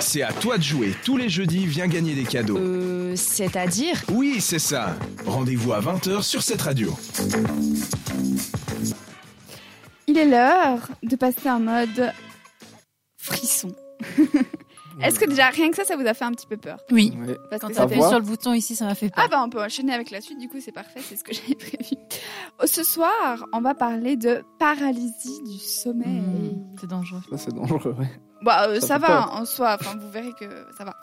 C'est à toi de jouer. Tous les jeudis, viens gagner des cadeaux. Euh, c'est-à-dire Oui, c'est ça. Rendez-vous à 20h sur cette radio. Il est l'heure de passer en mode frisson. Est-ce que déjà rien que ça, ça vous a fait un petit peu peur? Oui. Parce Quand que t'as sur le bouton ici, ça m'a fait peur. Ah bah on peut enchaîner avec la suite, du coup c'est parfait, c'est ce que j'avais prévu. Oh, Ce soir, on va parler de paralysie du sommeil. Mmh, c'est dangereux. Ça, c'est dangereux, ouais. Bah euh, Ça va peur. en soi, enfin vous verrez que ça va.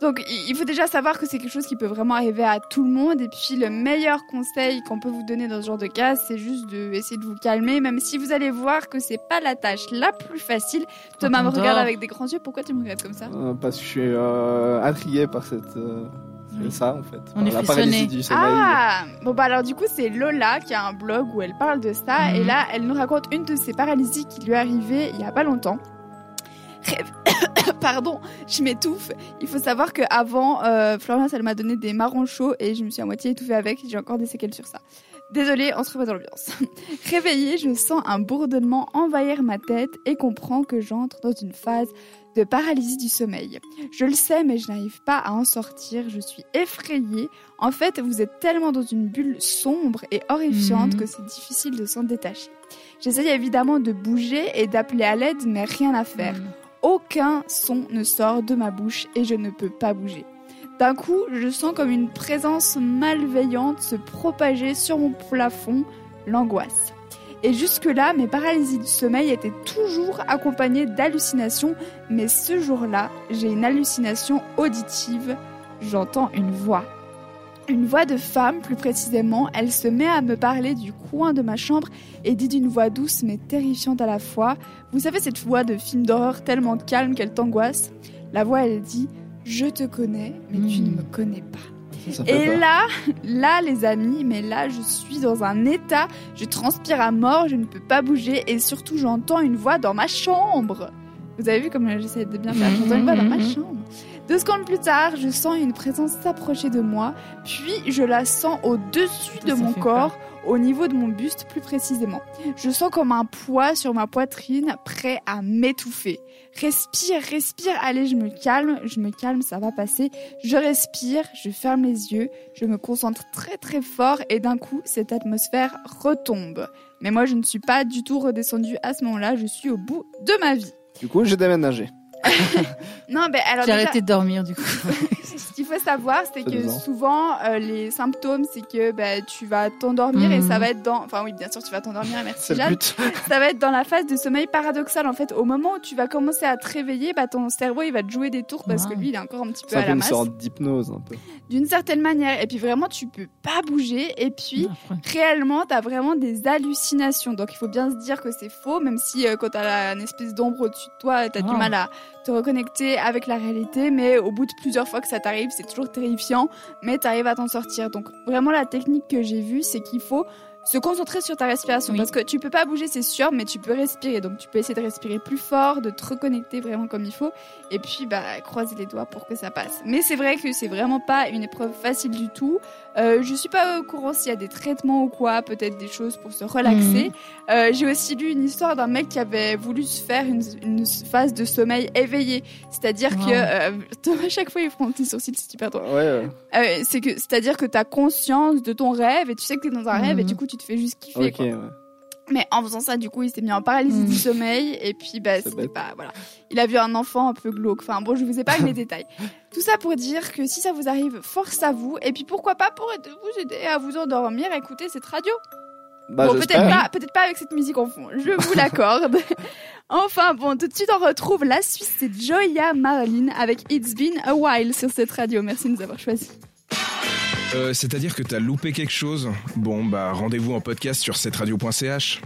Donc il faut déjà savoir que c'est quelque chose qui peut vraiment arriver à tout le monde et puis le meilleur conseil qu'on peut vous donner dans ce genre de cas, c'est juste de essayer de vous calmer même si vous allez voir que c'est pas la tâche la plus facile. Thomas me regarde avec des grands yeux, pourquoi tu me regardes comme ça? Euh, parce que je suis euh, intrigué par cette, euh, Oui. ça, en fait. On est la frissonné. paralysie du sommeil. Ah Bon bah alors du coup c'est Lola qui a un blog où elle parle de ça Mhm. et là elle nous raconte une de ses paralysies qui lui est arrivée il y a pas longtemps. Pardon, je m'étouffe. Il faut savoir que avant euh, Florence elle m'a donné des marrons chauds et je me suis à moitié étouffée avec. J'ai encore des séquelles sur ça. Désolée, on se remet dans l'ambiance. Réveillée, je sens un bourdonnement envahir ma tête et comprends que j'entre dans une phase de paralysie du sommeil. Je le sais, mais je n'arrive pas à en sortir. Je suis effrayée. En fait, vous êtes tellement dans une bulle sombre et horrifiante Mhm. que c'est difficile de s'en détacher. J'essaye évidemment de bouger et d'appeler à l'aide, mais rien à faire. Mmh. Aucun son ne sort de ma bouche et je ne peux pas bouger. D'un coup, je sens comme une présence malveillante se propager sur mon plafond, l'angoisse. Et jusque-là, mes paralysies du sommeil étaient toujours accompagnées d'hallucinations, mais ce jour-là, j'ai une hallucination auditive. J'entends une voix. Une voix de femme, plus précisément, elle se met à me parler du coin de ma chambre et dit d'une voix douce mais terrifiante à la fois. Vous savez cette voix de film d'horreur tellement calme qu'elle t'angoisse? La voix, elle dit Je te connais, mais tu ne Mm. me connais pas. Ça, ça fait Et peur. là, là, les amis, mais là, je suis dans un état, je transpire à mort, je ne peux pas bouger et surtout, j'entends une voix dans ma chambre. Vous avez vu comme j'essaie de bien faire J'entends une voix dans ma chambre. Deux secondes plus tard, je sens une présence s'approcher de moi, puis je la sens au-dessus de mon corps, au niveau de mon buste plus précisément. Je sens comme un poids sur ma poitrine, prêt à m'étouffer. Respire, respire, allez, je me calme, je me calme, ça va passer. Je respire, je ferme les yeux, je me concentre très très fort et d'un coup, cette atmosphère retombe. Mais moi, je ne suis pas du tout redescendue à ce moment-là, je suis au bout de ma vie. Du coup, j'ai déménagé. Non, mais alors J'ai déjà, arrêté de dormir du coup. ce qu'il faut savoir, c'est que souvent, euh, les symptômes, c'est que bah, tu vas t'endormir et Mhm. ça va être dans... Enfin oui, bien sûr, tu vas t'endormir, merci C'est le Jeanne. but. ça va être dans la phase de sommeil paradoxal en fait. Au moment où tu vas commencer à te réveiller, bah, ton cerveau il va te jouer des tours parce que lui il est encore un petit peu Ça à fait la une masse. sorte d'hypnose, un peu. D'une certaine manière. Et puis vraiment, tu peux pas bouger. Et puis Ah, réellement, t'as vraiment des hallucinations. Donc il faut bien se dire que c'est faux, même si euh, quand t'as la- une espèce d'ombre au-dessus de toi, t'as du Ah. mal à te reconnecter avec la réalité. Mais au bout de plusieurs fois que ça t'arrive, c'est toujours terrifiant, mais t'arrives à t'en sortir. Donc vraiment, la technique que j'ai vue, c'est qu'il faut se concentrer sur ta respiration. Oui. parce que tu peux pas bouger c'est sûr mais tu peux respirer. Donc tu peux essayer de respirer plus fort de te reconnecter vraiment comme il faut. Et puis bah croiser les doigts pour que ça passe. Mais c'est vrai que c'est vraiment pas une épreuve facile du tout euh, je suis pas au courant s'il y a des traitements ou quoi peut-être des choses pour se relaxer Euh, j'ai aussi lu une histoire d'un mec qui avait voulu se faire une, une phase de sommeil éveillé c'est-à-dire Wow. que euh, à chaque fois il fronce tes sourcils c'est super drôle Ouais, euh, euh, c'est que c'est-à-dire que tu as conscience de ton rêve et tu sais que tu es dans un rêve et Mhm. du coup tu te fais juste kiffer quoi. ouais. Mais en faisant ça du coup, il s'est mis en paralysie du sommeil et puis bah c'était bête. pas voilà. Il a vu un enfant un peu glauque. Enfin bon, je vous épargne les détails. Tout ça pour dire que si ça vous arrive, force à vous et puis pourquoi pas pour vous aider à vous endormir, écoutez cette radio. Bah, bon, peut-être pas, peut-être pas avec cette musique en fond. Je vous l'accorde. enfin bon, tout de suite on retrouve la Suisse, c'est Joya Marlin avec It's Been a While sur cette radio. Merci de nous avoir choisis. Euh, C'est-à-dire que t'as loupé quelque chose? Bon, bah rendez-vous en podcast sur cetteradio.ch.